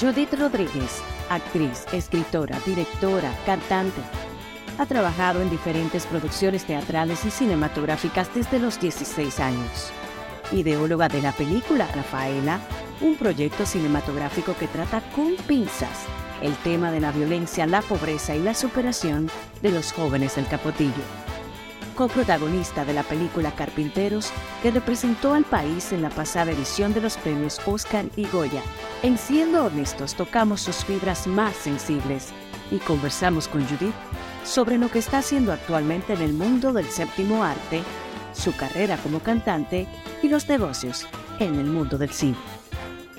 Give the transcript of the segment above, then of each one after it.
Judith Rodríguez, actriz, escritora, directora, cantante. Ha trabajado en diferentes producciones teatrales y cinematográficas desde los 16 años. Ideóloga de la película Rafaela, un proyecto cinematográfico que trata con pinzas el tema de la violencia, la pobreza y la superación de los jóvenes del Capotillo. Coprotagonista de la película Carpinteros, que representó al país en la pasada edición de los premios Oscar y Goya. En Siendo Honestos tocamos sus fibras más sensibles y conversamos con Judith sobre lo que está haciendo actualmente en el mundo del séptimo arte, su carrera como cantante y los negocios en el mundo del cine.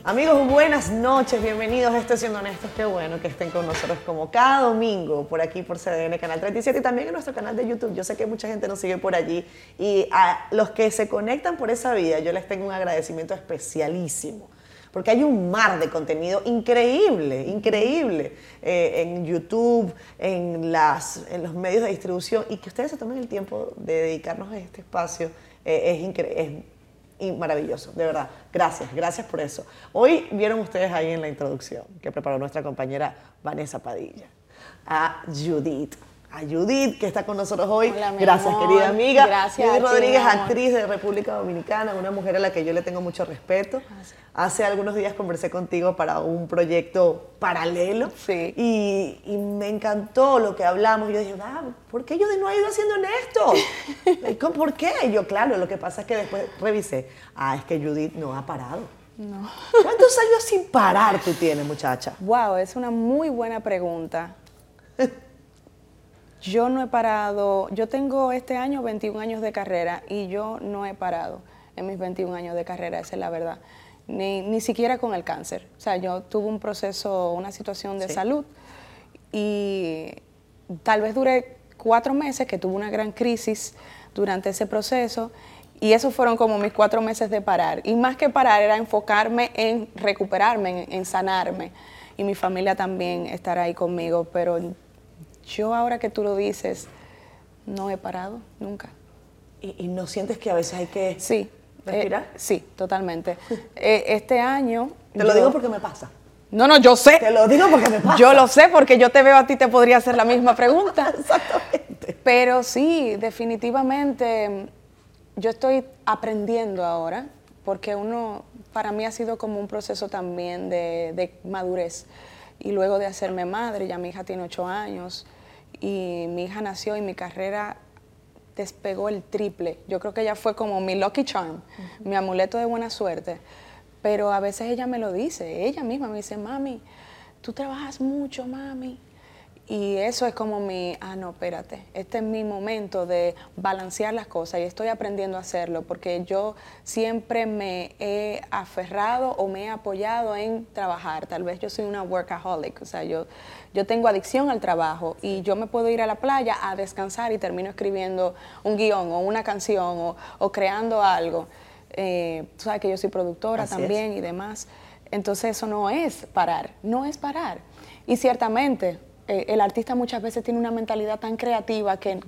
Amigos, buenas noches, bienvenidos a Estoy Siendo Honestos. Qué bueno que estén con nosotros como cada domingo por aquí por CDN Canal 37 y también en nuestro canal de YouTube. Yo sé que mucha gente nos sigue por allí y a los que se conectan por esa vía, yo les tengo un agradecimiento especialísimo porque hay un mar de contenido increíble, increíble eh, en YouTube, en, las, en los medios de distribución y que ustedes se tomen el tiempo de dedicarnos a este espacio eh, es, increíble y maravilloso, de verdad. Gracias, gracias por eso. Hoy vieron ustedes ahí en la introducción que preparó nuestra compañera Vanessa Padilla a Judith a Judith, que está con nosotros hoy. Gracias, querida amiga. Gracias. Judith Rodríguez, actriz de República Dominicana, una mujer a la que yo le tengo mucho respeto. Hace algunos días conversé contigo para un proyecto paralelo. Sí. Y, me encantó lo que hablamos. Yo dije, ah, ¿por qué Judith no ha ido haciendo en esto? ¿Por qué? Y yo, claro, lo que pasa es que después revisé. Ah, es que Judith no ha parado. No. ¿Cuántos años sin parar tú tienes, muchacha? Wow, es una muy buena pregunta. Yo no he parado, yo tengo este año 21 años de carrera y yo no he parado en mis 21 años de carrera, esa es la verdad. Ni, ni siquiera con el cáncer. O sea, yo tuve un proceso, una situación de salud y tal vez duré cuatro meses, que tuve una gran crisis durante ese proceso y esos fueron como mis cuatro meses de parar. Y más que parar era enfocarme en recuperarme, en, en sanarme. Y mi familia también estará ahí conmigo, pero yo ahora que tú lo dices, no he parado nunca. ¿Y, no sientes que a veces hay que sí, respirar? Eh, sí, totalmente. Eh, este año... Te lo digo porque me pasa. No, no, yo sé. Te lo digo porque me pasa. Yo lo sé porque yo te veo a ti, te podría hacer la misma pregunta. Exactamente. Pero sí, definitivamente yo estoy aprendiendo ahora porque uno, para mí ha sido como un proceso también de, de madurez. Y luego de hacerme madre, ya mi hija tiene ocho años, y mi hija nació y mi carrera despegó el triple. Yo creo que ella fue como mi lucky charm, mi amuleto de buena suerte. Pero a veces ella me lo dice, ella misma me dice, mami, tú trabajas mucho, mami. Y eso es como mi, ah, no, espérate, este es mi momento de balancear las cosas y estoy aprendiendo a hacerlo porque yo siempre me he aferrado o me he apoyado en trabajar. Tal vez yo soy una workaholic, o sea, yo, yo tengo adicción al trabajo y yo me puedo ir a la playa a descansar y termino escribiendo un guion o una canción o, creando algo. Eh, tú sabes que yo soy productora también y demás. Entonces eso no es parar, no es parar. Y ciertamente eh, el artista muchas veces tiene una mentalidad tan creativa que,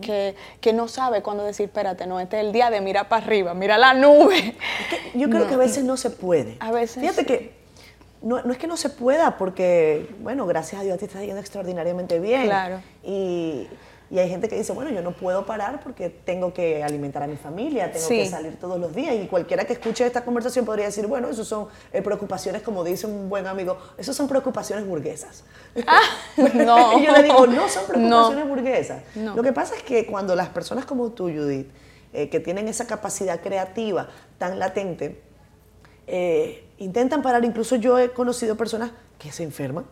que, no sabe cuándo decir, espérate, no, este es el día de mirar para arriba, mira la nube. yo creo que a veces no se puede. A veces. Fíjate que no, no, es que no se pueda, porque, bueno, gracias a Dios te está yendo extraordinariamente bien. Claro. Y, y hay gente que dice, bueno, yo no puedo parar porque tengo que alimentar a mi familia, tengo que salir todos los días. Y cualquiera que escuche esta conversación podría decir, bueno, eso son eh, preocupaciones, como dice un buen amigo, eso son preocupaciones burguesas. Ah, no. y yo le digo, no son preocupaciones burguesas. Lo que pasa es que cuando las personas como tú, Judith, eh, que tienen esa capacidad creativa tan latente, eh, intentan parar, incluso yo he conocido personas que se enferman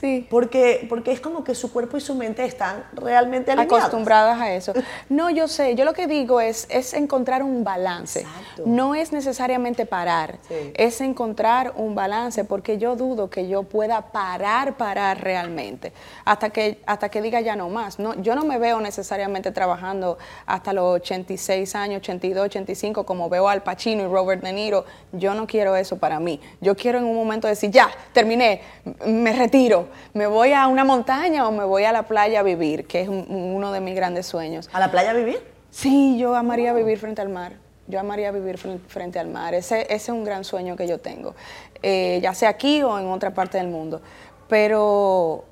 Sí. Porque, porque es como que su cuerpo y su mente están realmente alineados. Acostumbradas a eso. No, yo sé, yo lo que digo es, es encontrar un balance. No es necesariamente parar, es encontrar un balance, porque yo dudo que yo pueda parar, parar realmente, hasta que, hasta que diga ya no más. No, yo no me veo necesariamente trabajando hasta los 86 años, 82, 85, como veo al Pacino y Robert De Niro. Yo no quiero eso para mí. Yo quiero en un momento decir, ya, terminé, me retiro me voy a una montaña o me voy a la playa a vivir, que es uno de mis grandes sueños. ¿A la playa a vivir? Sí, yo amaría vivir frente al mar. Yo amaría vivir frente al mar. Ese, ese, es un gran sueño que yo tengo, eh, ya sea aquí o en otra parte del mundo. Pero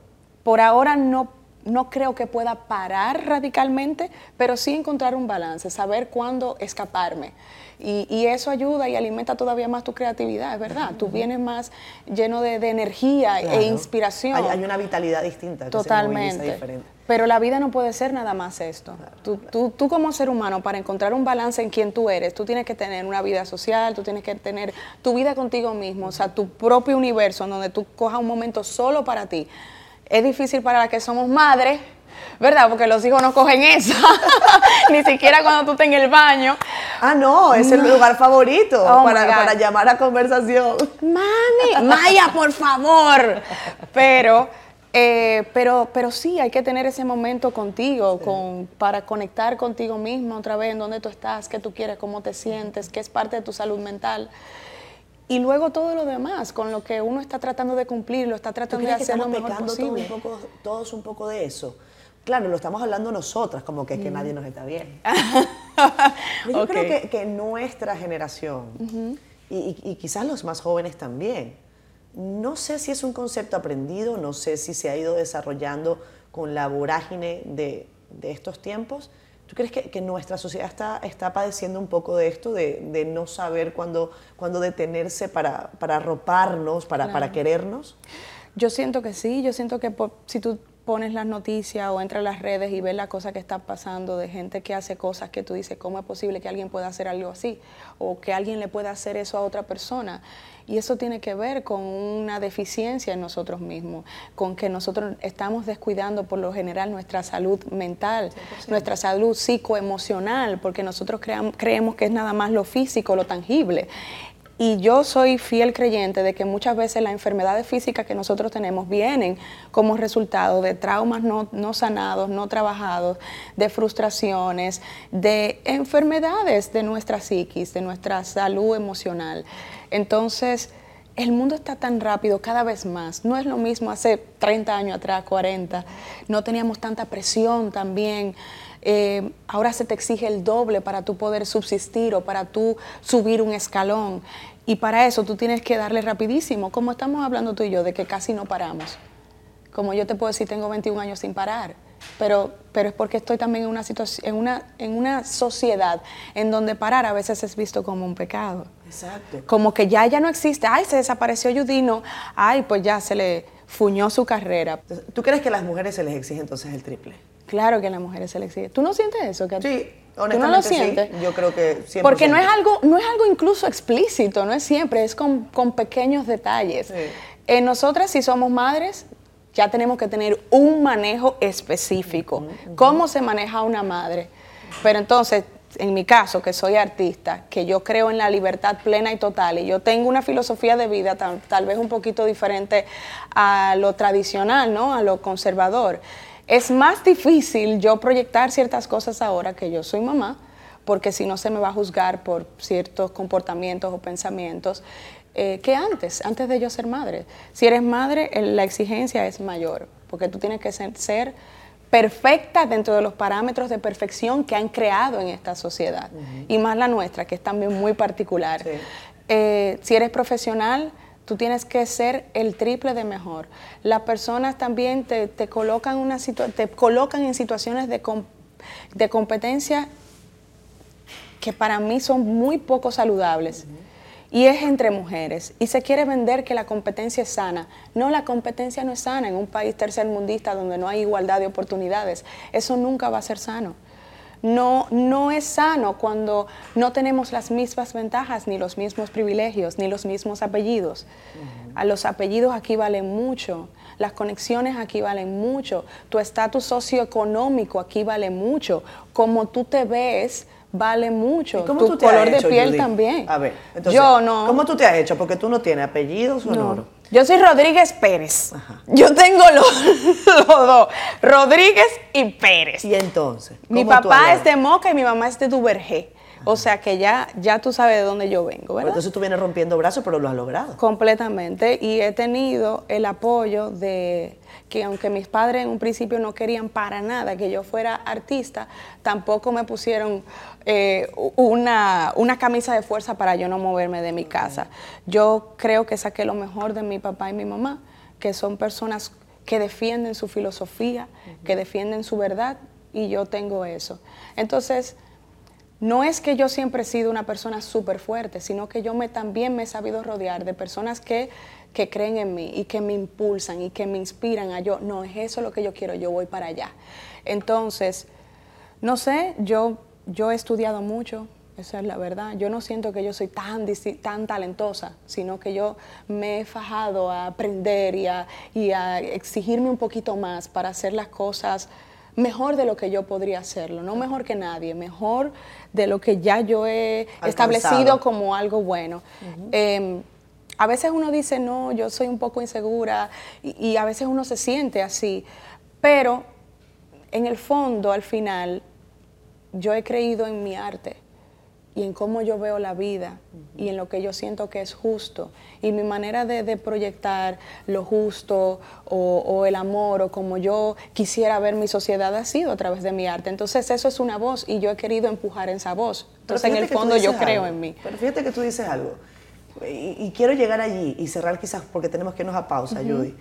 por ahora no no creo que pueda parar radicalmente, pero sí encontrar un balance, saber cuándo escaparme. Y, eso ayuda y alimenta todavía más tu creatividad, es verdad. Tú vienes más lleno de, energía e inspiración. Hay, una vitalidad distinta. Totalmente. Pero la vida no puede ser nada más esto. tú, tú, como ser humano, para encontrar un balance en quien tú eres, tú tienes que tener una vida social, tú tienes que tener tu vida contigo mismo, o sea, tu propio universo, en donde tú cojas un momento solo para ti es difícil para las que somos madres, ¿verdad? Porque los hijos no cogen eso, ni siquiera cuando tú estás en el baño. Ah, no, es el lugar favorito oh para, llamar a conversación. Mami, Maya, por favor. Pero, eh, pero, pero sí, hay que tener ese momento contigo, con, para conectar contigo mismo otra vez, en dónde tú estás, qué tú quieres, cómo te sientes, qué es parte de tu salud mental. Y luego todo lo demás, con lo que uno está tratando de cumplir, lo está tratando de hacer lo mejor posible. Todos un, poco, todos un poco de eso. Claro, lo estamos hablando nosotras, como que es que mm. nadie nos está bien. Yo creo que, nuestra generación, y, quizás los más jóvenes también, no sé si es un concepto aprendido, no sé si se ha ido desarrollando con la vorágine de, de estos tiempos, ¿Tú crees que, nuestra sociedad está, está, padeciendo un poco de esto, de, no saber cuándo, cuándo detenerse para, para arroparnos, para, para, querernos? Yo siento que sí, yo siento que si tú pones las noticias o entras a las redes y ves la cosa que está pasando de gente que hace cosas que tú dices, ¿cómo es posible que alguien pueda hacer algo así? O que alguien le pueda hacer eso a otra persona. Y eso tiene que ver con una deficiencia en nosotros mismos, con que nosotros estamos descuidando por lo general nuestra salud mental, nuestra salud psicoemocional, porque nosotros creemos que es nada más lo físico, lo tangible. Y yo soy fiel creyente de que muchas veces las enfermedades físicas que nosotros tenemos vienen como resultado de traumas no, no, sanados, no trabajados, de frustraciones, de enfermedades de nuestra psiquis, de nuestra salud emocional. Entonces, el mundo está tan rápido cada vez más. No es lo mismo hace 30 años atrás, 40. No teníamos tanta presión también. Eh, ahora se te exige el doble para tú poder subsistir o para tú subir un escalón. Y para eso tú tienes que darle rapidísimo, como estamos hablando tú y yo, de que casi no paramos. Como yo te puedo decir, tengo 21 años sin parar pero, pero es porque estoy también en una, situación, en, una, en una sociedad en donde parar a veces es visto como un pecado. Exacto. Como que ya, ya no existe, ay, se desapareció Judino, ay, pues ya se le fuñó su carrera. ¿Tú crees que a las mujeres se les exige entonces el triple? Claro que a las mujeres se les exige. ¿Tú no sientes eso? sí, honestamente ¿Tú no lo sientes? yo creo que siempre. Porque no es, algo, no es algo incluso explícito, no es siempre, es con, con pequeños detalles. En nosotras, si somos madres, ya tenemos que tener un manejo específico. ¿Cómo se maneja una madre? Pero entonces, en mi caso, que soy artista, que yo creo en la libertad plena y total, y yo tengo una filosofía de vida tal, vez un poquito diferente a lo tradicional, ¿no? A lo conservador. Es más difícil yo proyectar ciertas cosas ahora que yo soy mamá, porque si no se me va a juzgar por ciertos comportamientos o pensamientos eh, que antes, antes de yo ser madre. Si eres madre, la exigencia es mayor, porque tú tienes que ser, perfecta dentro de los parámetros de perfección que han creado en esta sociedad, y más la nuestra, que es también muy particular. Eh, si eres profesional, tú tienes que ser el triple de mejor. Las personas también te, colocan, una te colocan en situaciones de, de competencia que para mí son muy poco saludables y es entre mujeres. Y se quiere vender que la competencia es sana. No, la competencia no es sana en un país tercermundista donde no hay igualdad de oportunidades. Eso nunca va a ser sano. No, no es sano cuando no tenemos las mismas ventajas, ni los mismos privilegios, ni los mismos apellidos. A los apellidos aquí valen mucho, las conexiones aquí valen mucho, tu estatus socioeconómico aquí vale mucho, como tú te ves vale mucho. tu color de piel también. A ver, entonces, yo no. ¿Cómo tú te has hecho? Porque tú no tienes apellidos o no. Yo soy Rodríguez Pérez. Yo tengo los, dos, Rodríguez y Pérez. ¿Y entonces? Mi papá es de Moca y mi mamá es de Duvergé. O sea que ya, ya tú sabes de dónde yo vengo, ¿verdad? Entonces tú vienes rompiendo brazos, pero lo has logrado. Completamente. Y he tenido el apoyo de que aunque mis padres en un principio no querían para nada que yo fuera artista, tampoco me pusieron eh, una, una, camisa de fuerza para yo no moverme de mi casa. Yo creo que saqué lo mejor de mi papá y mi mamá, que son personas que defienden su filosofía, que defienden su verdad, y yo tengo eso. Entonces, no es que yo siempre he sido una persona súper fuerte, sino que yo me, también me he sabido rodear de personas que, que, creen en mí y que me impulsan y que me inspiran a yo, no es eso lo que yo quiero, yo voy para allá. Entonces, no sé, yo, yo he estudiado mucho, esa es la verdad. Yo no siento que yo soy tan, tan talentosa, sino que yo me he fajado a aprender y a, y a exigirme un poquito más para hacer las cosas mejor de lo que yo podría hacerlo, no mejor que nadie, mejor de lo que ya yo he establecido como algo bueno. A veces uno dice, no, yo soy un poco insegura y, a veces uno se siente así, pero en el fondo, al final, yo he creído en mi arte y en cómo yo veo la vida y en lo que yo siento que es justo. Y mi manera de, proyectar lo justo o, el amor o como yo quisiera ver mi sociedad ha sido a través de mi arte. Entonces eso es una voz y yo he querido empujar esa voz. Entonces en el fondo yo creo en mí. Pero fíjate que tú dices algo. Y, quiero llegar allí y cerrar quizás porque tenemos que irnos a pausa, Judy.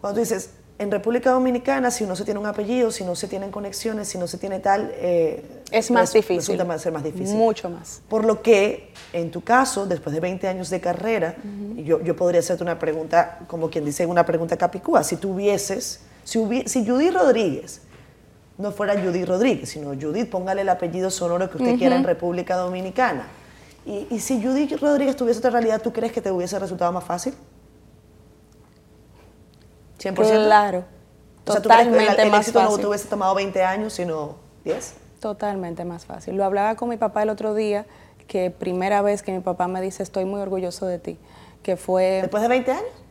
Cuando tú dices, en República Dominicana, si no se tiene un apellido, si no se tienen conexiones, si no se tiene tal... Eh, es más difícil. Resulta ser más difícil. Mucho más. Por lo que, en tu caso, después de 20 años de carrera, yo, yo, podría hacerte una pregunta, como quien dice, una pregunta capicúa. Si tuvieses, si, si Judith Rodríguez no fuera Judith Rodríguez, sino Judith, póngale el apellido sonoro que usted quiera en República Dominicana. Y, y si Judith Rodríguez tuviese otra realidad, ¿tú crees que te hubiese resultado más fácil? 100%. Claro. Totalmente el, más éxito fácil. no te hubiese tomado 20 años, sino 10. Totalmente más fácil. Lo hablaba con mi papá el otro día, que primera vez que mi papá me dice, estoy muy orgulloso de ti, que fue... ¿Después de 20 años?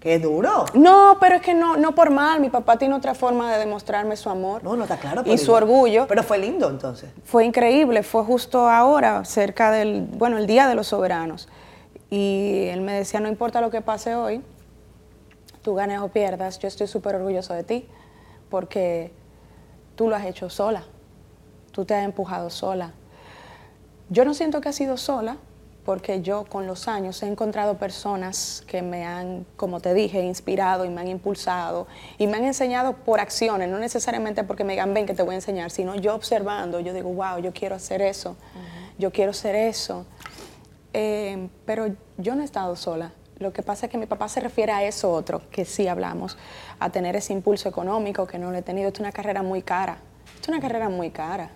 ¡Qué duro! No, pero es que no, no por mal. Mi papá tiene otra forma de demostrarme su amor. No, no está claro. Y su orgullo. Pero fue lindo entonces. Fue increíble. Fue justo ahora, cerca del, bueno, el Día de los Soberanos. Y él me decía, no importa lo que pase hoy, tú ganes o pierdas, yo estoy súper orgulloso de ti porque tú lo has hecho sola, tú te has empujado sola. Yo no siento que has sido sola porque yo con los años he encontrado personas que me han, como te dije, inspirado y me han impulsado y me han enseñado por acciones, no necesariamente porque me digan, ven que te voy a enseñar, sino yo observando, yo digo, wow, yo quiero hacer eso, yo quiero ser eso. Eh, pero yo no he estado sola. Lo que pasa es que mi papá se refiere a eso otro, que sí hablamos, a tener ese impulso económico que no lo he tenido. Es una carrera muy cara, es una carrera muy cara.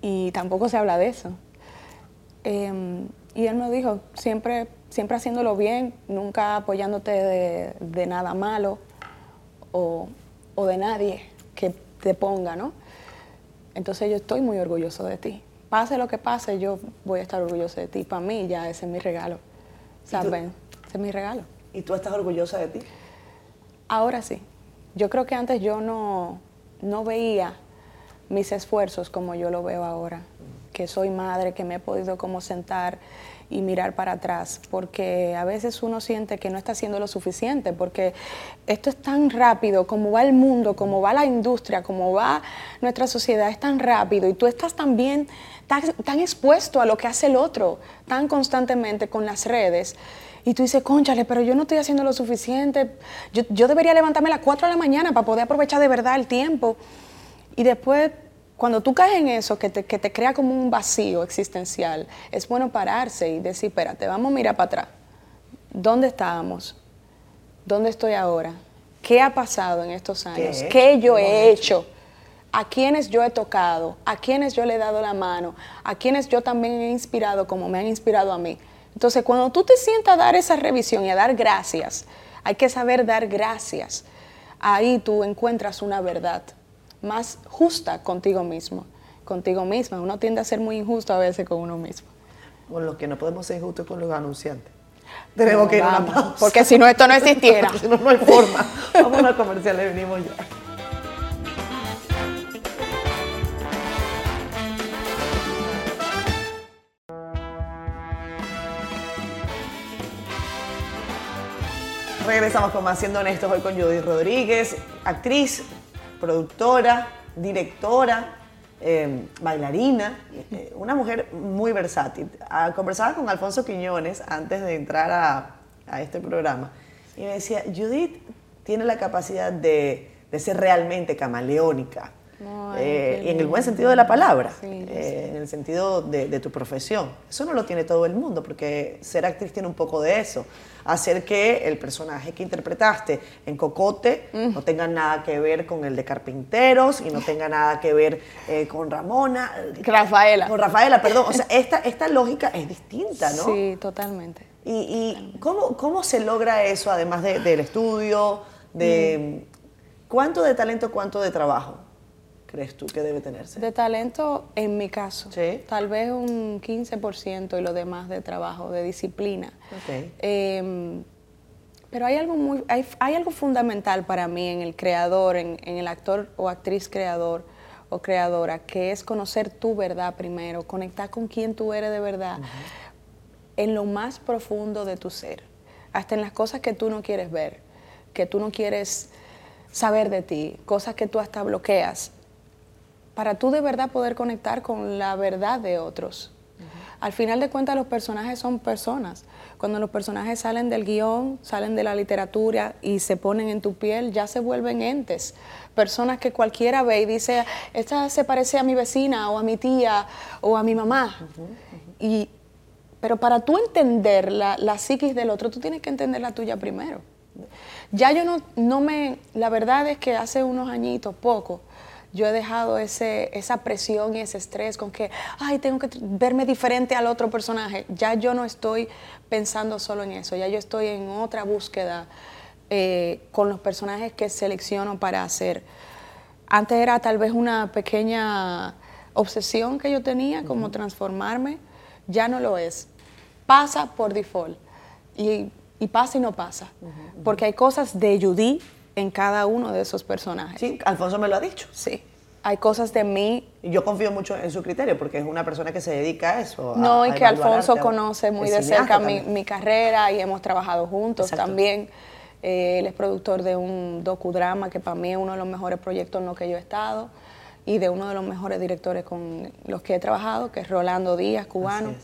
Y tampoco se habla de eso. Em, y él me dijo, siempre, siempre haciéndolo bien, nunca apoyándote de, nada malo o, o, de nadie que te ponga, ¿no? Entonces yo estoy muy orgulloso de ti. Pase lo que pase, yo voy a estar orgulloso de ti. Para mí ya ese es mi regalo. ¿Saben? Ese es mi regalo. ¿Y tú estás orgullosa de ti? Ahora sí. Yo creo que antes yo no, no veía mis esfuerzos como yo lo veo ahora. Que soy madre, que me he podido como sentar y mirar para atrás, porque a veces uno siente que no está haciendo lo suficiente, porque esto es tan rápido, como va el mundo, como va la industria, como va nuestra sociedad, es tan rápido y tú estás también tan, tan expuesto a lo que hace el otro, tan constantemente con las redes, y tú dices, conchale, pero yo no estoy haciendo lo suficiente. Yo, debería levantarme a las 4 de la mañana para poder aprovechar de verdad el tiempo. Y después, cuando tú caes en eso, que te, que te crea como un vacío existencial, es bueno pararse y decir, espérate, vamos a mirar para atrás. ¿Dónde estábamos? ¿Dónde estoy ahora? ¿Qué ha pasado en estos años? ¿Qué, yo he hecho? ¿A quiénes yo he tocado? ¿A quiénes yo le he dado la mano? ¿A quiénes yo también he inspirado como me han inspirado a mí? Entonces, cuando tú te sientas a dar esa revisión y a dar gracias, hay que saber dar gracias. Ahí tú encuentras una verdad más justa contigo mismo, contigo misma. Uno tiende a ser muy injusto a veces con uno mismo. Con lo que no podemos ser injustos con los anunciantes. Tenemos que ir a una pausa. Porque si no, esto no existiera. si no, no hay forma. Vamos a comerciales, venimos ya. Regresamos con más Siendo Honestos hoy con Judy Rodríguez, actriz, productora, directora, eh, bailarina, eh, una mujer muy versátil. Ah, conversaba con Alfonso Quiñones antes de entrar a, a este programa y me decía, Judith tiene la capacidad de, de ser realmente camaleónica. Ay, eh, en el buen sentido de la palabra, Sí, eh, en el sentido de, de tu profesión. Eso no lo tiene todo el mundo, porque ser actriz tiene un poco de eso. Hacer que el personaje que interpretaste en Cocote Mm. no tenga nada que ver con el de Carpinteros y no tenga nada que ver eh, con Ramona. Rafaela. Con Rafaela, perdón. O sea, esta, esta lógica es distinta, ¿no? Sí, totalmente. ¿Y, y cómo, cómo se logra eso, además de- del estudio? De, ¿Cuánto de talento, cuánto de trabajo crees tú que debe tenerse? De talento, en mi caso, Sí. tal vez un 15% y lo demás de trabajo, de disciplina. Eh, pero hay algo, muy, hay, hay algo fundamental para mí en el creador, en, en el actor o actriz creador o creadora, que es conocer tu verdad primero, conectar con quién tú eres de verdad, en lo más profundo de tu ser, hasta en las cosas que tú no quieres ver, que tú no quieres saber de ti, cosas que tú hasta bloqueas, para tú de verdad poder conectar con la verdad de otros. Al final de cuentas los personajes son personas. Cuando los personajes salen del guion, salen de la literatura y se ponen en tu piel, ya se vuelven entes. Personas que cualquiera ve y dice, esta se parece a mi vecina o a mi tía o a mi mamá. Y, pero para tú entender la, la psiquis del otro, tú tienes que entender la tuya primero. Ya yo no, no me, la verdad es que hace unos añitos, poco, yo he dejado ese, esa presión y ese estrés con que, ay, tengo que verme diferente al otro personaje. Ya yo no estoy pensando solo en eso, ya yo estoy en otra búsqueda eh, con los personajes que selecciono para hacer. Antes era tal vez una pequeña obsesión que yo tenía, como transformarme, ya no lo es. Pasa por default y, y pasa y no pasa, porque hay cosas de Judy en cada uno de esos personajes. Sí, Alfonso me lo ha dicho. Sí. Hay cosas de mí. Yo confío mucho en su criterio, porque es una persona que se dedica a eso. a- No, y a que Alfonso arte, conoce muy de cerca mi, mi carrera y hemos trabajado juntos Exacto. también. Eh, él es productor de un docudrama que para mí es uno de los mejores proyectos en los que yo he estado y de uno de los mejores directores con los que he trabajado, que es Rolando Díaz, cubano.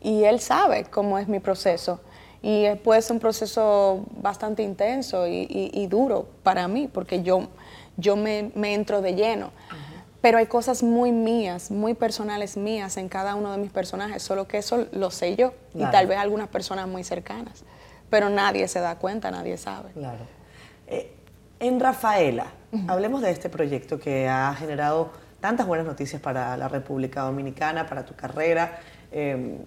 Y él sabe cómo es mi proceso. Y es pues un proceso bastante intenso y, y- y duro para mí, porque yo, yo me, me entro de lleno. Pero hay cosas muy mías, muy personales mías en cada uno de mis personajes, solo que eso lo sé yo Claro. y tal vez algunas personas muy cercanas. Pero nadie se da cuenta, nadie sabe. Claro. Eh, en Rafaela, hablemos de este proyecto que ha generado tantas buenas noticias para la República Dominicana, para tu carrera. Eh,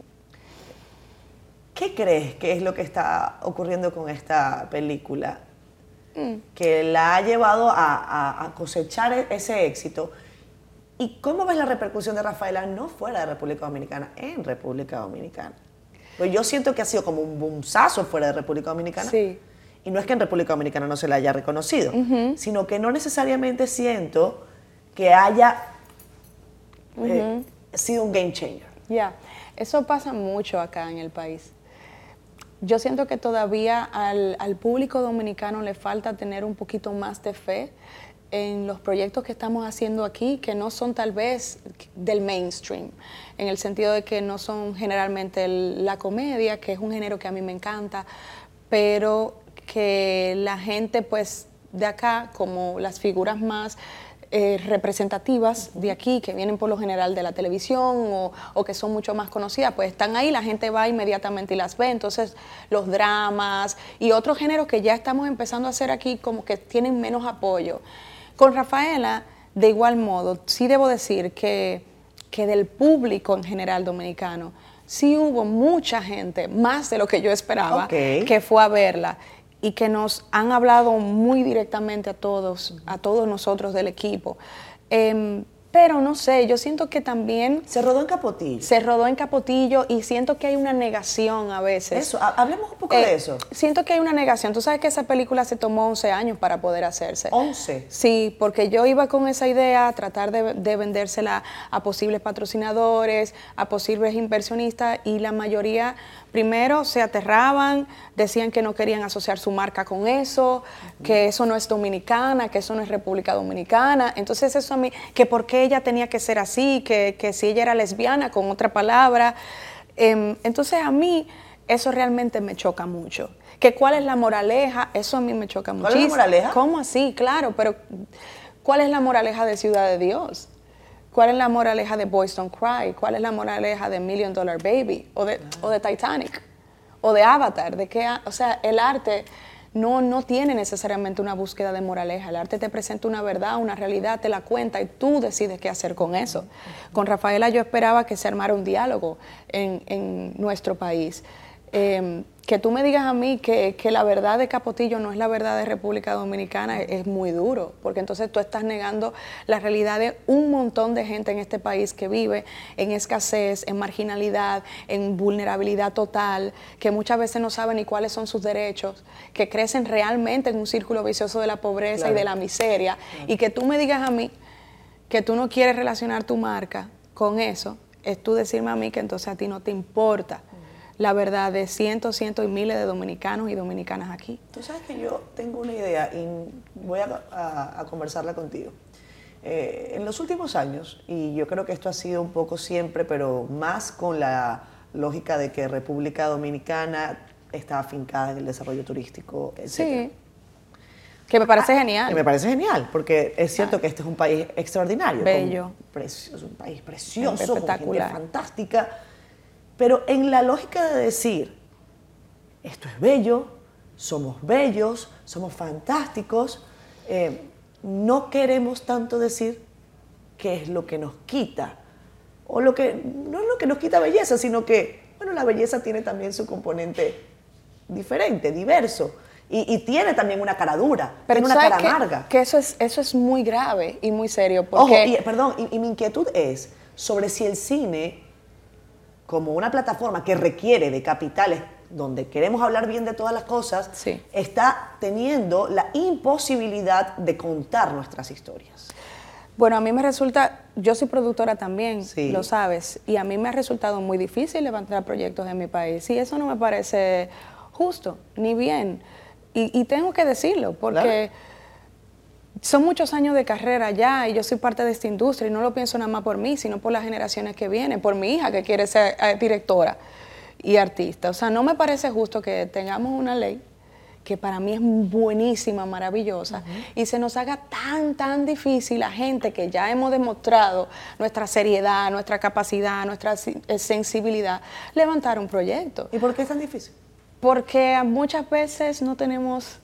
¿Qué crees que es lo que está ocurriendo con esta película que la ha llevado a, a- a cosechar e- ese éxito? ¿Y cómo ves la repercusión de Rafaela no fuera de República Dominicana, en República Dominicana? Pues yo siento que ha sido como un boomzazo fuera de República Dominicana. Sí. Y no es que en República Dominicana no se la haya reconocido, sino que no necesariamente siento que haya eh, sido un game changer. Ya, eso pasa mucho acá en el país. Yo siento que todavía al, público dominicano le falta tener un poquito más de fe en los proyectos que estamos haciendo aquí, que no son tal vez del mainstream, en el sentido de que no son generalmente la comedia, que es un género que a mí me encanta, pero que la gente pues de acá, como las figuras más eh, representativas de aquí, que vienen por lo general de la televisión o, o que son mucho más conocidas, pues están ahí, la gente va inmediatamente y las ve. Entonces, los dramas y otros géneros que ya estamos empezando a hacer aquí como que tienen menos apoyo. Con Rafaela, de igual modo, sí debo decir que, que del público en general dominicano, sí hubo mucha gente, más de lo que yo esperaba, que fue a verla y que nos han hablado muy directamente a todos, a todos nosotros del equipo. Em, pero no sé, yo siento que también Se rodó en Capotillo. se rodó en Capotillo y siento que hay una negación a veces. Eso, ha- hablemos un poco Eh, de eso. Siento que hay una negación. Tú sabes que esa película se tomó 11 años para poder hacerse. 11. Sí, porque yo iba con esa idea a tratar de, de vendérsela a posibles patrocinadores, a posibles inversionistas y la mayoría primero se aterraban, decían que no querían asociar su marca con eso, que eso no es dominicana, que eso no es República Dominicana. Entonces eso a mí, que por qué ella tenía que ser así, que, que si ella era lesbiana, con otra palabra. Em, entonces a mí eso realmente me choca mucho. Que cuál es la moraleja, eso a mí me choca mucho. ¿Cuál es la moraleja? ¿Cómo así? Claro, pero ¿cuál es la moraleja de Ciudad de Dios? ¿Cuál es la moraleja de Boys Don't Cry? ¿Cuál es la moraleja de Million Dollar Baby? ¿O de, o de Titanic? ¿O de Avatar? ¿De? O sea, el arte no, no tiene necesariamente una búsqueda de moraleja. El arte te presenta una verdad, una realidad, te la cuenta y tú decides qué hacer con eso. Con Rafaela yo esperaba que se armara un diálogo en, en nuestro país. Eh, que tú me digas a mí que, que, la verdad de Capotillo no es la verdad de República Dominicana es, muy duro, porque entonces tú estás negando la realidad de un montón de gente en este país que vive en escasez, en marginalidad, en vulnerabilidad total, que muchas veces no saben ni cuáles son sus derechos, que crecen realmente en un círculo vicioso de la pobreza claro. y de la miseria, claro. y que tú me digas a mí que tú no quieres relacionar tu marca con eso, es tú decirme a mí que entonces a ti no te importa la verdad de cientos, cientos y miles de dominicanos y dominicanas aquí. Tú sabes que yo tengo una idea y voy a, a, a conversarla contigo. Eh, en los últimos años, y yo creo que esto ha sido un poco siempre, pero más con la lógica de que República Dominicana está afincada en el desarrollo turístico, etc. Sí. Que me parece ah, genial. Que me parece genial, porque es cierto ah. que este es un país extraordinario. Bello. Precioso, un país precioso, espectacular. con gente fantástica pero en la lógica de decir, esto es bello, somos bellos, somos fantásticos, eh, no queremos tanto decir qué es lo que nos quita. O lo que, no es lo que nos quita belleza, sino que, bueno, la belleza tiene también su componente diferente, diverso. Y, y, tiene también una cara dura, Pero tiene una cara que, amarga. Que eso es, eso es muy grave y muy serio. Porque... Ojo, y, perdón, y, y mi inquietud es sobre si el cine como una plataforma que requiere de capitales donde queremos hablar bien de todas las cosas, sí. está teniendo la imposibilidad de contar nuestras historias. Bueno, a mí me resulta, yo soy productora también, sí. lo sabes, y a mí me ha resultado muy difícil levantar proyectos en mi país, y eso no me parece justo ni bien. Y, y tengo que decirlo, porque... Claro son muchos años de carrera ya y yo soy parte de esta industria y no lo pienso nada más por mí, sino por las generaciones que vienen, por mi hija que quiere ser eh, directora y artista. O sea, no me parece justo que tengamos una ley que para mí es buenísima, maravillosa, uh -huh. y se nos haga tan, tan difícil a gente que ya hemos demostrado nuestra seriedad, nuestra capacidad, nuestra eh, sensibilidad, levantar un proyecto. ¿Y por qué es tan difícil? Porque muchas veces no tenemos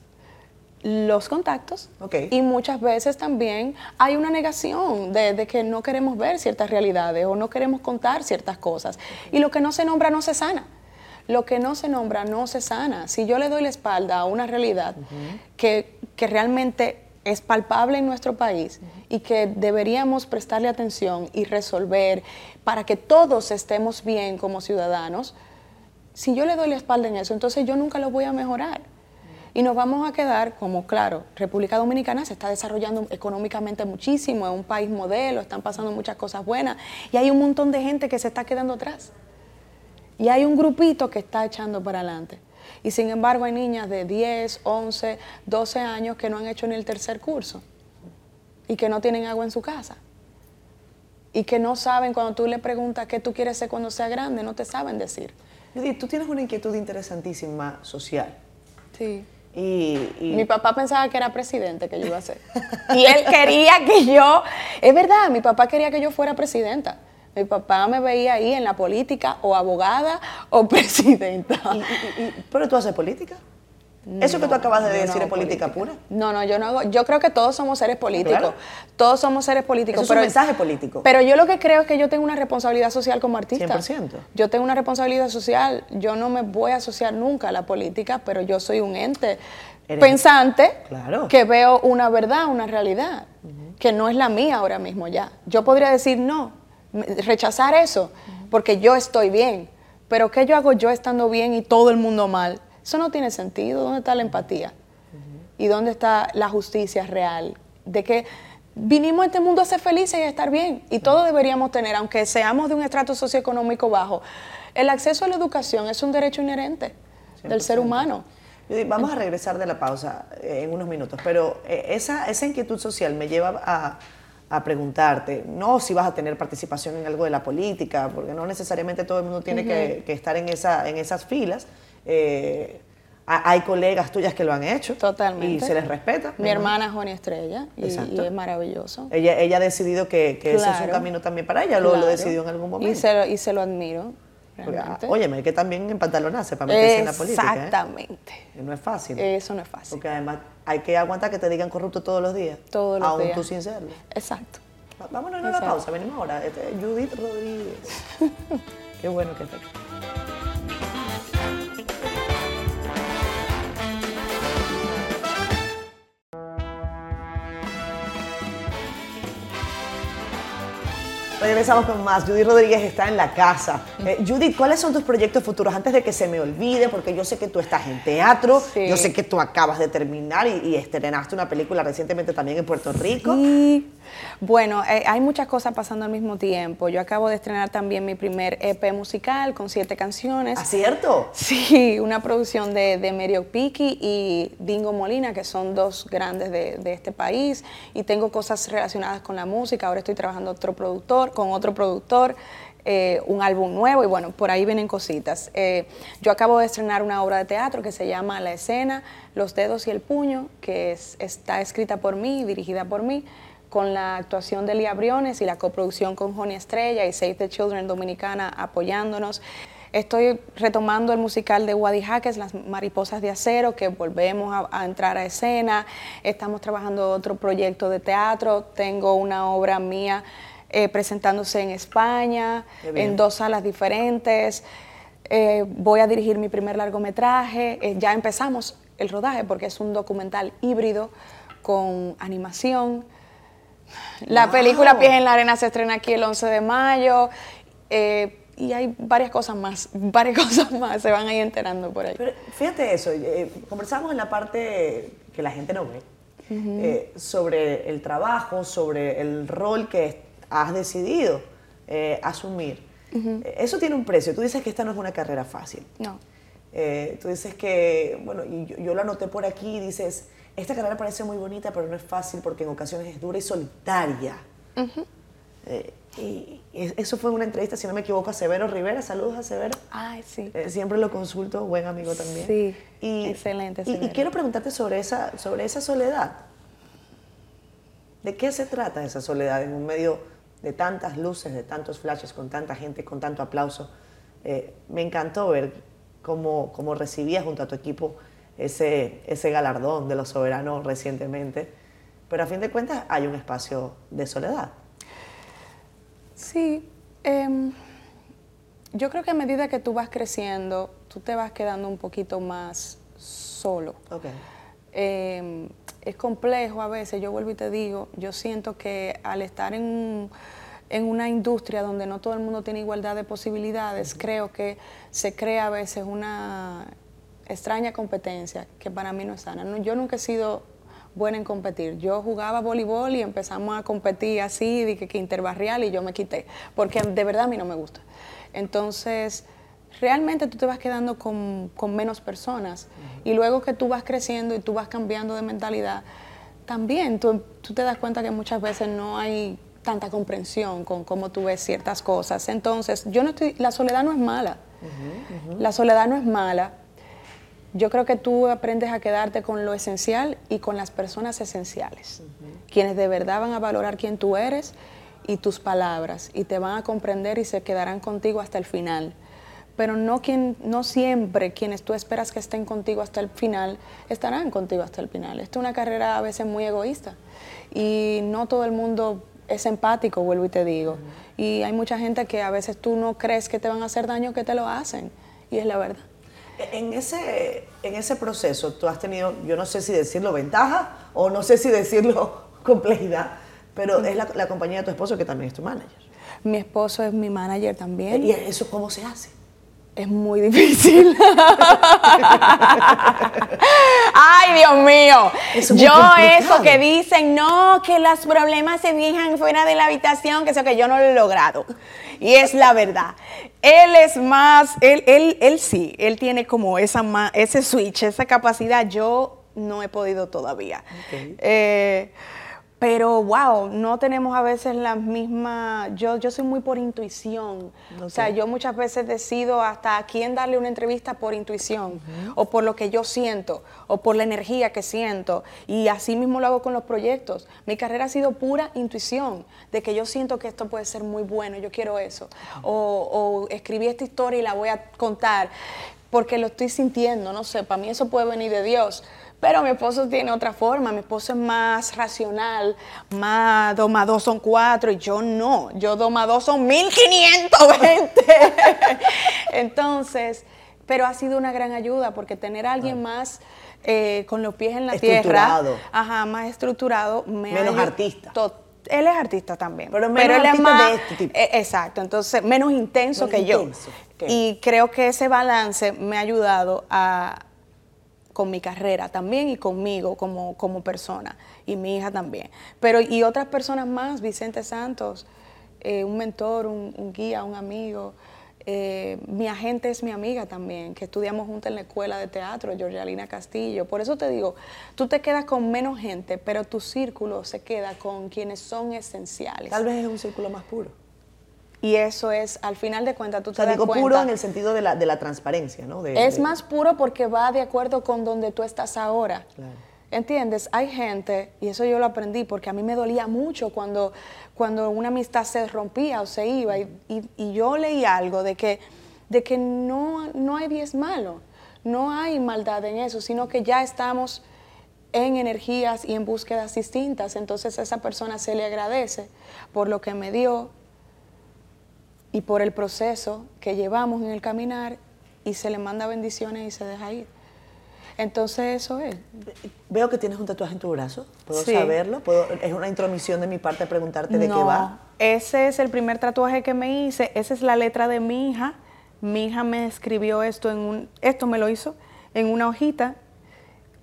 los contactos okay. y muchas veces también hay una negación de, de, que no queremos ver ciertas realidades o no queremos contar ciertas cosas. Y lo que no se nombra no se sana. Lo que no se nombra no se sana. Si yo le doy la espalda a una realidad uh -huh. que, que, realmente es palpable en nuestro país uh -huh. y que deberíamos prestarle atención y resolver para que todos estemos bien como ciudadanos, si yo le doy la espalda en eso, entonces yo nunca lo voy a mejorar y nos vamos a quedar como, claro, República Dominicana se está desarrollando económicamente muchísimo, es un país modelo, están pasando muchas cosas buenas y hay un montón de gente que se está quedando atrás. Y hay un grupito que está echando para adelante. Y sin embargo hay niñas de 10, 11, 12 años que no han hecho ni el tercer curso y que no tienen agua en su casa. Y que no saben, cuando tú le preguntas qué tú quieres ser cuando sea grande, no te saben decir. Judith, tú tienes una inquietud interesantísima social. Sí. Y, y, Mi papá pensaba que era presidente que yo iba a ser. y él quería que yo, es verdad, mi papá quería que yo fuera presidenta. Mi papá me veía ahí en la política, o abogada o presidenta. ¿Y, ¿Pero tú haces política? No, ¿Eso que tú acabas de decir no es política, política, pura? No, no, yo no hago. Yo creo que todos somos seres políticos. Claro. Todos somos seres políticos. Eso pero, es un mensaje político. Pero yo lo que creo es que yo tengo una responsabilidad social como artista. 100%. Yo tengo una responsabilidad social. Yo no me voy a asociar nunca a la política, pero yo soy un ente Eres, pensante claro. que veo una verdad, una realidad, uh -huh. que no es la mía ahora mismo ya. Yo podría decir no, rechazar eso, uh -huh. porque yo estoy bien. Pero ¿qué yo hago yo estando bien y todo el mundo mal? Eso no tiene sentido. ¿Dónde está la empatía? Uh -huh. ¿Y dónde está la justicia real? De que vinimos a este mundo a ser felices y a estar bien. Y todos deberíamos tener, aunque seamos de un estrato socioeconómico bajo, El acceso a la educación es un derecho inherente del ser humano. Vamos a regresar de la pausa eh, en unos minutos, pero eh, esa, esa inquietud social me lleva a, a, preguntarte, no si vas a tener participación en algo de la política, porque no necesariamente todo el mundo tiene que, que, estar en, esa, en esas filas. Eh, hay colegas tuyas que lo han hecho. Totalmente. Y se les respeta. Mi hermana es Joni Estrella y, es maravilloso. Ella, ella ha decidido que, que ese es un camino también para ella, lo, lo decidió en algún momento. Y se lo, y se lo admiro. Ah, óyeme, que también en pantalonarse para meterse en la política. ¿eh? Exactamente. No es fácil. Eso no es fácil. Porque además hay que aguantar que te digan corrupto todos los días. Todos los días. Aún tú sin serlo. Exacto. Vámonos a una pausa, venimos ahora. Este, Judith Rodríguez. Qué bueno que esté aquí. Regresamos con más. Judith Rodríguez está en la casa. Eh, Judith, ¿cuáles son tus proyectos futuros? Antes de que se me olvide, porque yo sé que tú estás en teatro, yo sé que tú acabas de terminar y, y, estrenaste una película recientemente también en Puerto Rico. Sí. Bueno, eh, hay muchas cosas pasando al mismo tiempo. Yo acabo de estrenar también mi primer EP musical con siete canciones. ¿Ah, cierto? Sí, una producción de, de Merio Piki y Dingo Molina, que son dos grandes de, de, este país. Y tengo cosas relacionadas con la música. Ahora estoy trabajando otro productor, con otro productor. Eh, un álbum nuevo y bueno, por ahí vienen cositas. Eh, yo acabo de estrenar una obra de teatro que se llama La escena, Los dedos y el puño, que es, está escrita por mí, dirigida por mí con la actuación de Lía Briones y la coproducción con Joni Estrella y Save the Children Dominicana apoyándonos. Estoy retomando el musical de Wadi Jaques, Las Mariposas de Acero, que volvemos a, a, entrar a escena. Estamos trabajando otro proyecto de teatro. Tengo una obra mía eh, presentándose en España, en dos salas diferentes. Eh, voy a dirigir mi primer largometraje. Eh, ya empezamos el rodaje porque es un documental híbrido con animación. La wow. película Pies en la Arena se estrena aquí el 11 de mayo. Eh, y hay varias cosas más, varias cosas más, se van ahí enterando por ahí. Pero fíjate eso, eh, conversamos en la parte que la gente no ve, uh -huh. eh, sobre el trabajo, sobre el rol que has decidido eh, asumir. Uh -huh. Eso tiene un precio. Tú dices que esta no es una carrera fácil. No. Eh, tú dices que, bueno, y yo, yo, lo anoté por aquí, dices, esta carrera parece muy bonita, pero no es fácil porque en ocasiones es dura y solitaria. Uh -huh. eh, y eso fue una entrevista, si no me equivoco, a Severo Rivera. Saludos a Severo. Ay, sí. Eh, siempre lo consulto, buen amigo también. Sí, y, excelente. Y, y, quiero preguntarte sobre esa, sobre esa soledad. ¿De qué se trata esa soledad en un medio de tantas luces, de tantos flashes, con tanta gente, con tanto aplauso? Eh, me encantó ver cómo, cómo recibías junto a tu equipo ese, ese galardón de los soberanos recientemente. Pero a fin de cuentas hay un espacio de soledad. Sí, eh, yo creo que a medida que tú vas creciendo, tú te vas quedando un poquito más solo. Okay. Eh, es complejo a veces, yo vuelvo y te digo, yo siento que al estar en, en una industria donde no todo el mundo tiene igualdad de posibilidades, creo que se crea a veces una extraña competencia que para mí no es sana. Yo nunca he sido buena en competir. Yo jugaba voleibol y empezamos a competir así, de que, interbarrial, y yo me quité, porque de verdad a mí no me gusta. Entonces, realmente tú te vas quedando con, con menos personas, y luego que tú vas creciendo y tú vas cambiando de mentalidad, también tú, tú te das cuenta que muchas veces no hay tanta comprensión con cómo tú ves ciertas cosas. Entonces, yo no estoy, la soledad no es mala. Uh -huh, la soledad no es mala, yo creo que tú aprendes a quedarte con lo esencial y con las personas esenciales, uh -huh. quienes de verdad van a valorar quién tú eres y tus palabras y te van a comprender y se quedarán contigo hasta el final. Pero no, quien, no siempre quienes tú esperas que estén contigo hasta el final estarán contigo hasta el final. Esta es una carrera a veces muy egoísta y no todo el mundo es empático, vuelvo y te digo. Uh -huh. Y hay mucha gente que a veces tú no crees que te van a hacer daño, que te lo hacen. Y es la verdad. En ese, en ese proceso tú has tenido, yo no sé si decirlo ventaja o no sé si decirlo complejidad, pero es la, la compañía de tu esposo que también es tu manager. Mi esposo es mi manager también. ¿Y eso cómo se hace? Es muy difícil. Ay, Dios mío. Es yo eso que dicen, no, que los problemas se dejan fuera de la habitación, que eso que yo no lo he logrado. Y es la verdad. Él es más, él, él, él sí, él tiene como esa ese switch, esa capacidad. Yo no he podido todavía. Ok. Eh, pero wow, no tenemos a veces la misma. Yo, yo soy muy por intuición. O sea, yo muchas veces decido hasta a quién darle una entrevista por intuición, o por lo que yo siento, o por la energía que siento. Y así mismo lo hago con los proyectos. Mi carrera ha sido pura intuición, de que yo siento que esto puede ser muy bueno, yo quiero eso. O, o escribí esta historia y la voy a contar, porque lo estoy sintiendo, no sé, para mí eso puede venir de Dios. Pero mi esposo tiene otra forma, mi esposo es más racional, más 2 más 2 son 4 y yo no, yo 2 más 2 son 1520. Entonces, pero ha sido una gran ayuda porque tener a alguien más eh, con los pies en la tierra, ajá, más estructurado, me Menos artista. él es artista también. Pero menos él es más- de este tipo. eh, exacto, entonces menos intenso Menos que yo. intenso, ok. Y creo que ese balance me ha ayudado a con mi carrera también y conmigo como, como persona y mi hija también. Pero y otras personas más, Vicente Santos, eh, un mentor, un, guía, un amigo. eh, mi agente es mi amiga también, que estudiamos juntas en la escuela de teatro, Georgialina Castillo. Por eso te digo, tú te quedas con menos gente, pero tu círculo se queda con quienes son esenciales. Tal vez es un círculo más puro. Y eso es, al final de cuentas, tú O sea, das digo cuenta. puro en el sentido de la, de la transparencia, ¿no? De- Es de- más puro porque va de acuerdo con donde tú estás ahora. Claro. ¿Entiendes? Hay gente, y eso yo lo aprendí porque a mí me dolía mucho cuando, cuando una amistad se rompía o se iba, y, y- y yo leí algo de que, de que no, no hay diez malo, no hay maldad en eso, sino que ya estamos en energías y en búsquedas distintas. Entonces a esa persona se le agradece por lo que me dio y por el proceso que llevamos en el caminar y se le manda bendiciones y se deja ir. Entonces eso es. Veo que tienes un tatuaje en tu brazo. ¿Puedo Sí. saberlo? ¿Puedo- es una intromisión de mi parte preguntarte de qué va. Ese es el primer tatuaje que me hice. Esa es la letra de mi hija. Mi hija me escribió esto en un, esto me lo hizo en una hojita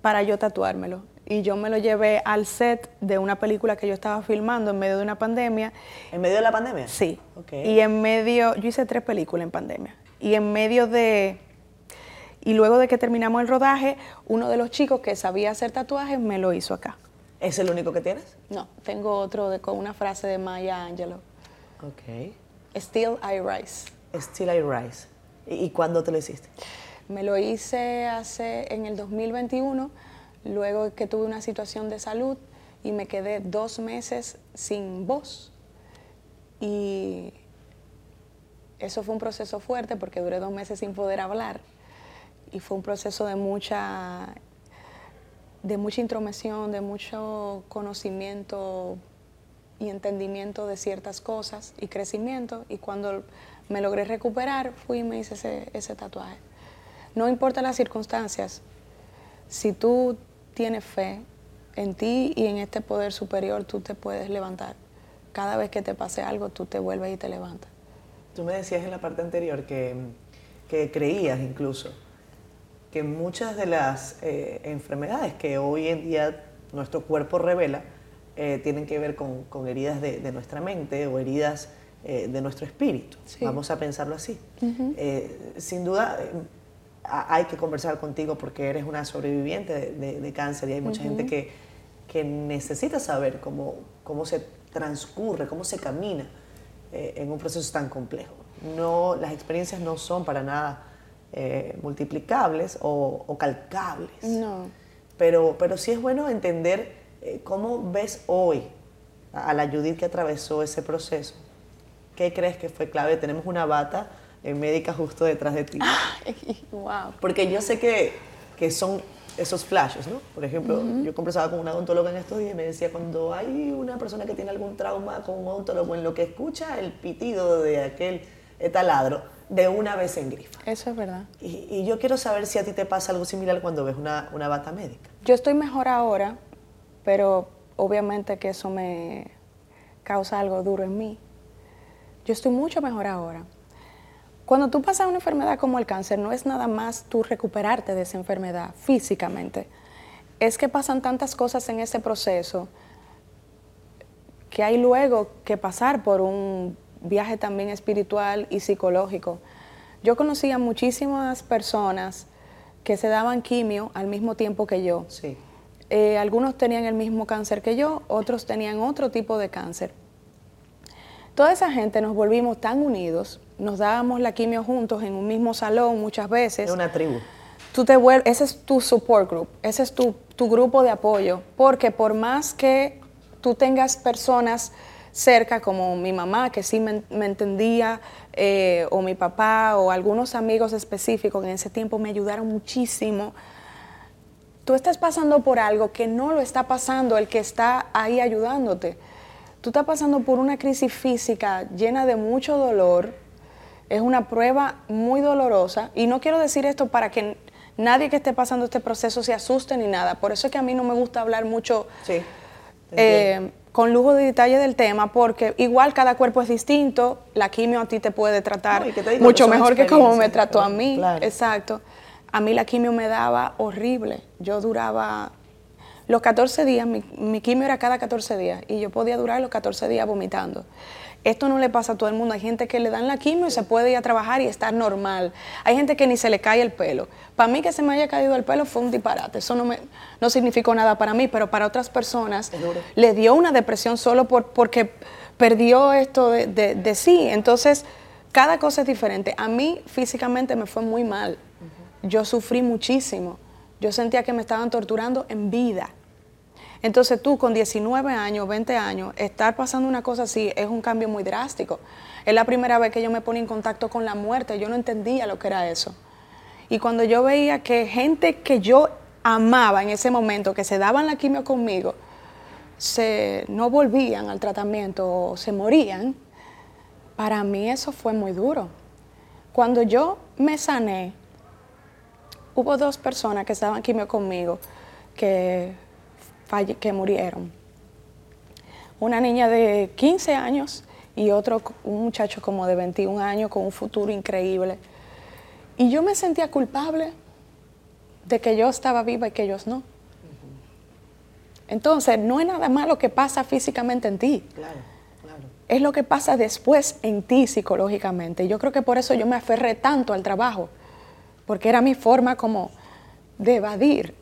para yo tatuármelo. Y yo me lo llevé al set de una película que yo estaba filmando en medio de una pandemia. ¿En medio de la pandemia? Sí. Ok. Y en medio, yo hice tres películas en pandemia. Y en medio de, y luego de que terminamos el rodaje, uno de los chicos que sabía hacer tatuajes me lo hizo acá. ¿Es el único que tienes? No, tengo otro de, con una frase de Maya Angelou. Ok. Still I rise. Still I Rise. ¿Y, y cuándo te lo hiciste? Me lo hice hace en el 2021, luego que tuve una situación de salud y me quedé dos meses sin voz. Y eso fue un proceso fuerte porque duré dos meses sin poder hablar. Y fue un proceso de mucha, de mucha intromisión, de mucho conocimiento y entendimiento de ciertas cosas y crecimiento. Y cuando me logré recuperar, fui y me hice ese, ese tatuaje. No importa las circunstancias, si tú tienes fe en ti y en este poder superior, tú te puedes levantar. Cada vez que te pase algo, tú te vuelves y te levantas. Tú me decías en la parte anterior que, que creías incluso que muchas de las eh, enfermedades que hoy en día nuestro cuerpo revela eh, tienen que ver con, con heridas de, de nuestra mente o heridas eh, de nuestro espíritu. Sí. Vamos a pensarlo así. Sin duda ha- hay que conversar contigo porque eres una sobreviviente de, de- de cáncer y hay mucha gente que, que necesita saber cómo, cómo se transcurre, cómo se camina eh, en un proceso tan complejo. No, las experiencias no son para nada eh, multiplicables o, o calcables. No. Pero, pero sí es bueno entender eh, cómo ves hoy a, a la Judith que atravesó ese proceso. ¿Qué crees que fue clave? Tenemos una bata eh, médica justo detrás de ti. wow. Porque yo sé que, que son esos flashes, ¿no? Por ejemplo, yo conversaba con una odontóloga en estos días y me decía, cuando hay una persona que tiene algún trauma con un odontólogo, en lo que escucha el pitido de aquel taladro, de una vez se engrifa. Eso es verdad. Y, y yo quiero saber si a ti te pasa algo similar cuando ves una, una bata médica. Yo estoy mejor ahora, pero obviamente que eso me causa algo duro en mí. Yo estoy mucho mejor ahora. Cuando tú pasas una enfermedad como el cáncer, no es nada más tú recuperarte de esa enfermedad físicamente, es que pasan tantas cosas en ese proceso que hay luego que pasar por un viaje también espiritual y psicológico. Yo conocía muchísimas personas que se daban quimio al mismo tiempo que yo. Sí. Eh, algunos tenían el mismo cáncer que yo, otros tenían otro tipo de cáncer. Toda esa gente nos volvimos tan unidos, nos dábamos la quimio juntos en un mismo salón muchas veces. Es una tribu. Tú te vuelves, ese es tu support group, ese es tu, tu grupo de apoyo, porque por más que tú tengas personas cerca, como mi mamá, que sí me, me entendía, eh, o mi papá, o algunos amigos específicos que en ese tiempo me ayudaron muchísimo, tú estás pasando por algo que no lo está pasando el que está ahí ayudándote. Tú estás pasando por una crisis física llena de mucho dolor, es una prueba muy dolorosa, y no quiero decir esto para que nadie que esté pasando este proceso se asuste ni nada, por eso es que a mí no me gusta hablar mucho Sí. eh, con lujo de detalle del tema, porque igual cada cuerpo es distinto, la quimio a ti te puede tratar No, te mucho mejor que como me trató a mí. claro. Exacto. A mí la quimio me daba horrible. Yo duraba los 14 días, mi, mi quimio era cada 14 días, y yo podía durar los 14 días vomitando. Esto no le pasa a todo el mundo. Hay gente que le dan la quimio y se puede ir a trabajar y estar normal. Hay gente que ni se le cae el pelo. Para mí que se me haya caído el pelo fue un disparate. Eso no, me, no significó nada para mí, pero para otras personas le dio una depresión solo por, porque perdió esto de, de- de sí. Entonces, cada cosa es diferente. A mí físicamente me fue muy mal. Yo sufrí muchísimo. Yo sentía que me estaban torturando en vida. Entonces tú con 19 años, 20 años, estar pasando una cosa así es un cambio muy drástico. Es la primera vez que yo me ponía en contacto con la muerte, yo no entendía lo que era eso. Y cuando yo veía que gente que yo amaba en ese momento, que se daban la quimio conmigo, se, no volvían al tratamiento o se morían, para mí eso fue muy duro. Cuando yo me sané, hubo dos personas que estaban quimio conmigo que, falle- que murieron. Una niña de 15 años y otro, un muchacho como de 21 años con un futuro increíble. Y yo me sentía culpable de que yo estaba viva y que ellos no. Entonces, no es nada más lo que pasa físicamente en ti, Claro, claro. es lo que pasa después en ti psicológicamente. Yo creo que por eso yo me aferré tanto al trabajo, porque era mi forma como de evadir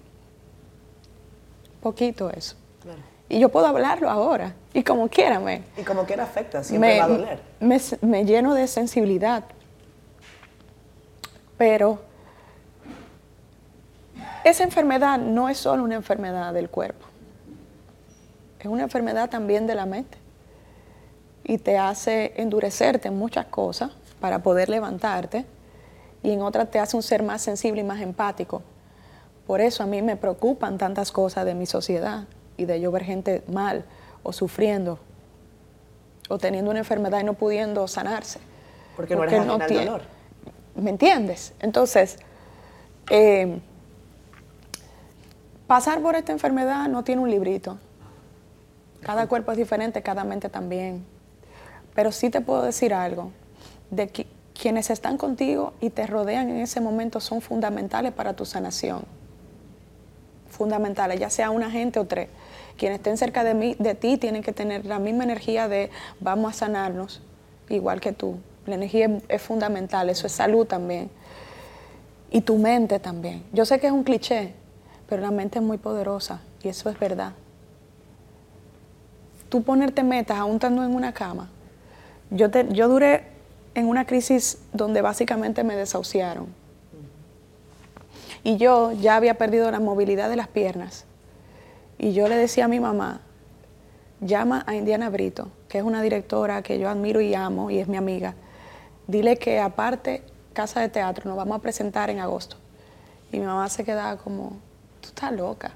poquito eso. claro. Y yo puedo hablarlo ahora, y como quiera me, Y como quiera afecta, siempre me, va a doler. me- me lleno de sensibilidad. Pero esa enfermedad no es solo una enfermedad del cuerpo, es una enfermedad también de la mente. Y te hace endurecerte en muchas cosas para poder levantarte, y en otras te hace un ser más sensible y más empático. Por eso a mí me preocupan tantas cosas de mi sociedad y de yo ver gente mal o sufriendo o teniendo una enfermedad y no pudiendo sanarse. Porque no eres al tiene- dolor. ¿Me entiendes? Entonces, eh, pasar por esta enfermedad no tiene un librito. Cada cuerpo es diferente, cada mente también. Pero sí te puedo decir algo, de que quienes están contigo y te rodean en ese momento son fundamentales para tu sanación. Fundamentales, ya sea una gente o tres. Quienes estén cerca de, mí, de ti tienen que tener la misma energía de vamos a sanarnos, igual que tú. La energía es, fundamental, eso es salud también. Y tu mente también. Yo sé que es un cliché, pero la mente es muy poderosa y eso es verdad. Tú ponerte metas aún estando en una cama. Yo, te- yo duré en una crisis donde básicamente me desahuciaron. Y yo ya había perdido la movilidad de las piernas. Y yo le decía a mi mamá, llama a Indiana Brito, que es una directora que yo admiro y amo y es mi amiga. Dile que aparte Casa de Teatro nos vamos a presentar en agosto. Y mi mamá se quedaba como, tú estás loca.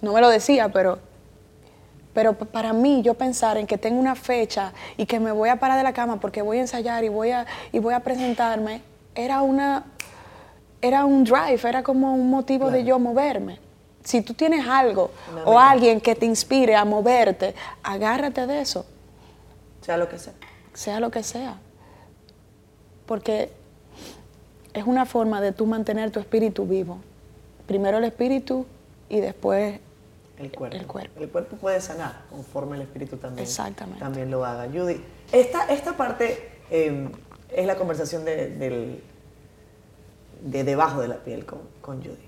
No me lo decía, pero, pero para mí yo pensar en que tengo una fecha y que me voy a parar de la cama porque voy a ensayar y voy a, y voy a presentarme, era una, era un drive, era como un motivo de yo moverme. Si tú tienes algo o alguien que te inspire a moverte, agárrate de eso, Sea lo que sea. sea lo que sea. Porque es una forma de tú mantener tu espíritu vivo. Primero el espíritu y después el cuerpo. El cuerpo. El cuerpo puede sanar conforme el espíritu también, Exactamente. también lo haga. Judy, esta, esta parte eh, es la conversación de, del- de debajo de la piel con, con Judith.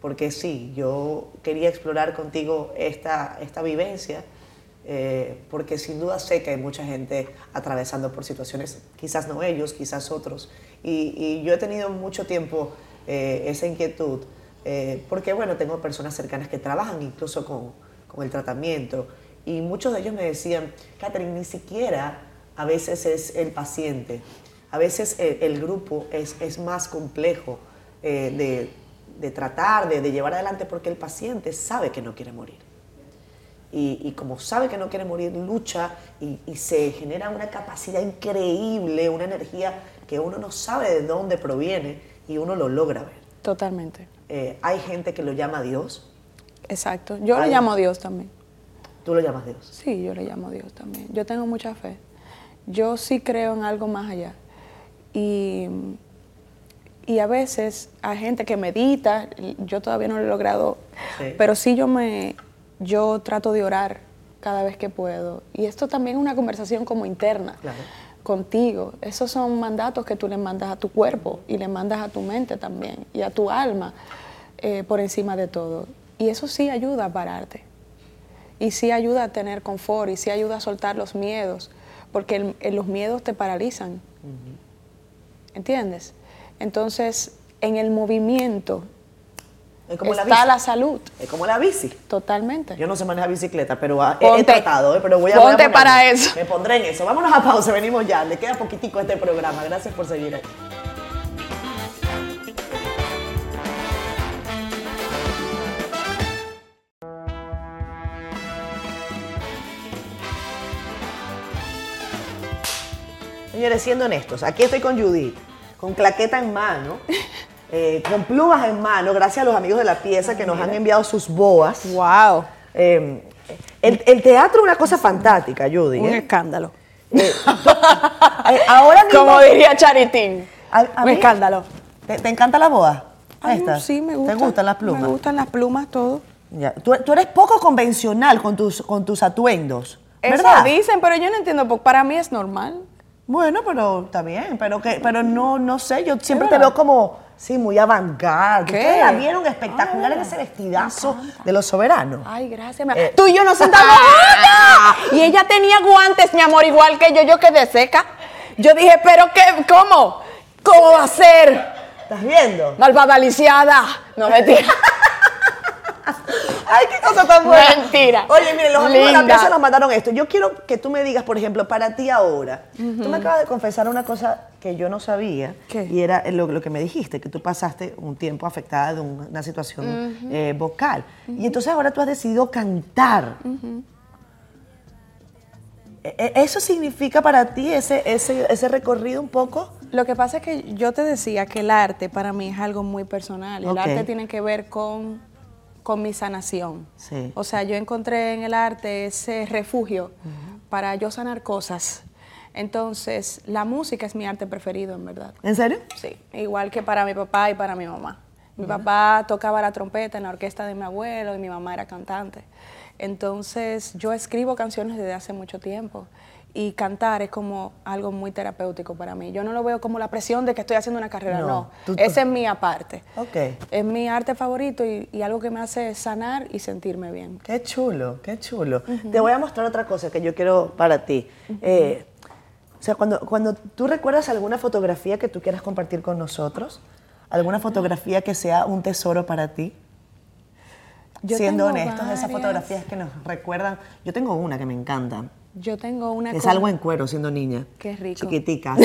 Porque sí, yo quería explorar contigo esta, esta vivencia, eh, porque sin duda sé que hay mucha gente atravesando por situaciones, quizás no ellos, quizás otros. Y, yo he tenido mucho tiempo eh, esa inquietud, eh, porque bueno, tengo personas cercanas que trabajan incluso con, con el tratamiento, y muchos de ellos me decían, Catherine, ni siquiera a veces es el paciente, a veces el, el grupo es, es más complejo eh, de, de tratar, de, de llevar adelante, porque el paciente sabe que no quiere morir. Y, y como sabe que no quiere morir, lucha y, y se genera una capacidad increíble, una energía que uno no sabe de dónde proviene y uno lo logra ver. Totalmente. Eh, hay gente que lo llama Dios, Exacto. Yo Ay. le llamo Dios también. tú lo llamas Dios. Sí, yo le llamo Dios también. Yo tengo mucha fe. Yo sí creo en algo más allá. Y, y a veces hay gente que medita, yo todavía no lo he logrado, Sí. pero sí yo me yo trato de orar cada vez que puedo. Y esto también es una conversación como interna Claro. contigo. Esos son mandatos que tú le mandas a tu cuerpo y le mandas a tu mente también y a tu alma eh, por encima de todo. Y eso sí ayuda a pararte. Y sí ayuda a tener confort y sí ayuda a soltar los miedos, porque el- el- los miedos te paralizan. ¿Entiendes? Entonces, en el movimiento Es como la está la salud, Es como la bici. totalmente. Yo no sé manejar bicicleta, pero ah, he- tratado, ¿eh? pero voy a voy a Ponte para eso. Me pondré en eso. Vámonos a pausa, venimos ya. Le queda poquitico a este programa. Gracias por seguir aquí. Señores, siendo honestos, aquí estoy con Judith, con claqueta en mano, eh, con plumas en mano, gracias a los amigos de la pieza que nos han enviado sus boas. ¡Wow! Eh, el, el teatro es una cosa fantástica, Judy. Un ¿eh? escándalo. Eh, ahora mismo, Como diría Charitín. a- a un mí- escándalo. ¿Te, te encanta la boda? Ay, Estas? sí, me gusta. ¿Te gustan las plumas? Me gustan las plumas, todo. Ya. Tú, tú eres poco convencional con tus, con tus atuendos, Eso ¿verdad? dicen, pero yo no entiendo, porque para mí es normal. Bueno, pero está bien, pero que, pero no, no sé, yo siempre Es te veo como, sí, muy avant-garde. ¿Qué? Ustedes la vieron espectacular en Ah, ese vestidazo de los soberanos. Ay, gracias. mi- Eh. Tú y yo nos sentamos juntas. Y ella tenía guantes, mi amor, igual que yo. Yo quedé seca. Yo dije, ¿pero qué? ¿Cómo? ¿Cómo va a ser? ¿Estás viendo? Malvada lisiada. No, mentira. Ay, qué cosa tan buena. Mentira. Oye, miren, los amigos de la pieza nos mandaron esto. Yo quiero que tú me digas, por ejemplo, para ti ahora. Tú me acabas de confesar una cosa que yo no sabía. ¿Qué? Y era lo, lo que me dijiste, que tú pasaste un tiempo afectada de un- una situación eh, vocal. Y entonces ahora tú has decidido cantar. E- e- ¿Eso significa para ti ese, ese, ese recorrido un poco? Lo que pasa es que yo te decía que el arte para mí es algo muy personal. El arte tiene que ver con, con mi sanación. Sí. O sea, yo encontré en el arte ese refugio para yo sanar cosas. Entonces, la música es mi arte preferido, en verdad. ¿En serio? Sí, igual que para mi papá y para mi mamá. Mi papá tocaba la trompeta en la orquesta de mi abuelo y mi mamá era cantante. Entonces, yo escribo canciones desde hace mucho tiempo y cantar es como algo muy terapéutico para mí. Yo no lo veo como la presión de que estoy haciendo una carrera, No, no. tú- Ese es mi aparte. Ok. Es mi arte favorito y, y algo que me hace sanar y sentirme bien. Qué chulo, qué chulo. Te voy a mostrar otra cosa que yo quiero para ti. Eh, o sea, cuando, cuando tú recuerdas alguna fotografía que tú quieras compartir con nosotros, alguna fotografía que sea un tesoro para ti, Yo siendo honestos, esas varias. fotografías que nos recuerdan. Yo tengo una que me encanta, Yo tengo una... que con- salgo en cuero siendo niña. Qué rico. Chiquitica. así.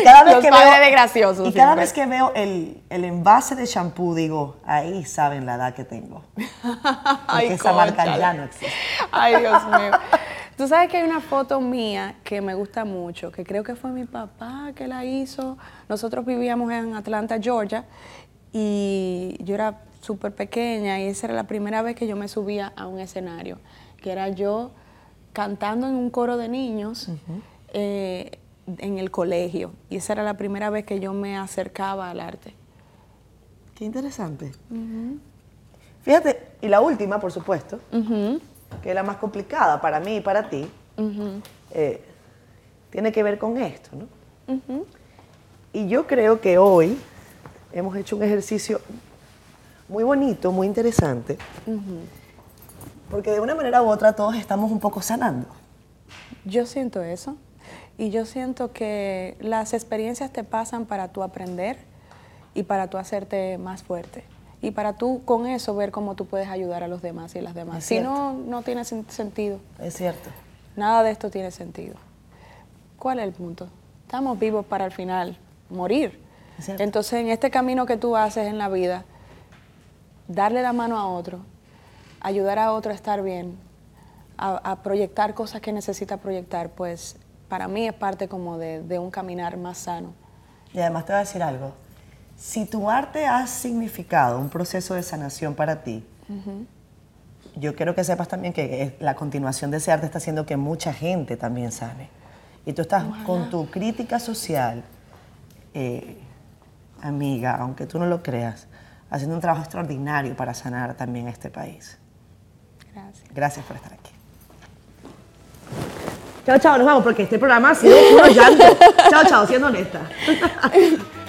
y cada vez Los que padres veo, de graciosos Y cada siempre. vez que veo el, el envase de shampoo, digo, ahí saben la edad que tengo. Porque esa marca ya no existe. Ay, Dios mío. Tú sabes que hay una foto mía que me gusta mucho, que creo que fue mi papá que la hizo. Nosotros vivíamos en Atlanta, Georgia, y yo era súper pequeña y esa era la primera vez que yo me subía a un escenario, que era yo cantando en un coro de niños eh, en el colegio. Y esa era la primera vez que yo me acercaba al arte. Qué interesante. Fíjate, y la última, por supuesto, que es la más complicada para mí y para ti, eh, tiene que ver con esto, ¿no? Y yo creo que hoy hemos hecho un ejercicio muy bonito, muy interesante, porque de una manera u otra todos estamos un poco sanando. Yo siento eso. Y yo siento que las experiencias te pasan para tú aprender y para tú hacerte más fuerte. Y para tú con eso ver cómo tú puedes ayudar a los demás y a las demás. Es Si cierto. no, no tiene sen- sentido. Es cierto. Nada de esto tiene sentido. ¿Cuál es el punto? Estamos vivos para al final morir. Entonces, en este camino que tú haces en la vida, darle la mano a otro, ayudar a otro a estar bien, a, a proyectar cosas que necesita proyectar, pues para mí es parte como de, de un caminar más sano. Y además te voy a decir algo. Si tu arte ha significado un proceso de sanación para ti, yo quiero que sepas también que es- la continuación de ese arte está haciendo que mucha gente también sane. Y tú estás con tu crítica social, eh, amiga, aunque tú no lo creas, haciendo un trabajo extraordinario para sanar también a este país. Gracias. Gracias por estar aquí. Chao, chao, nos vamos porque este programa ha sido puro llanto. chao, chao, siendo honesta.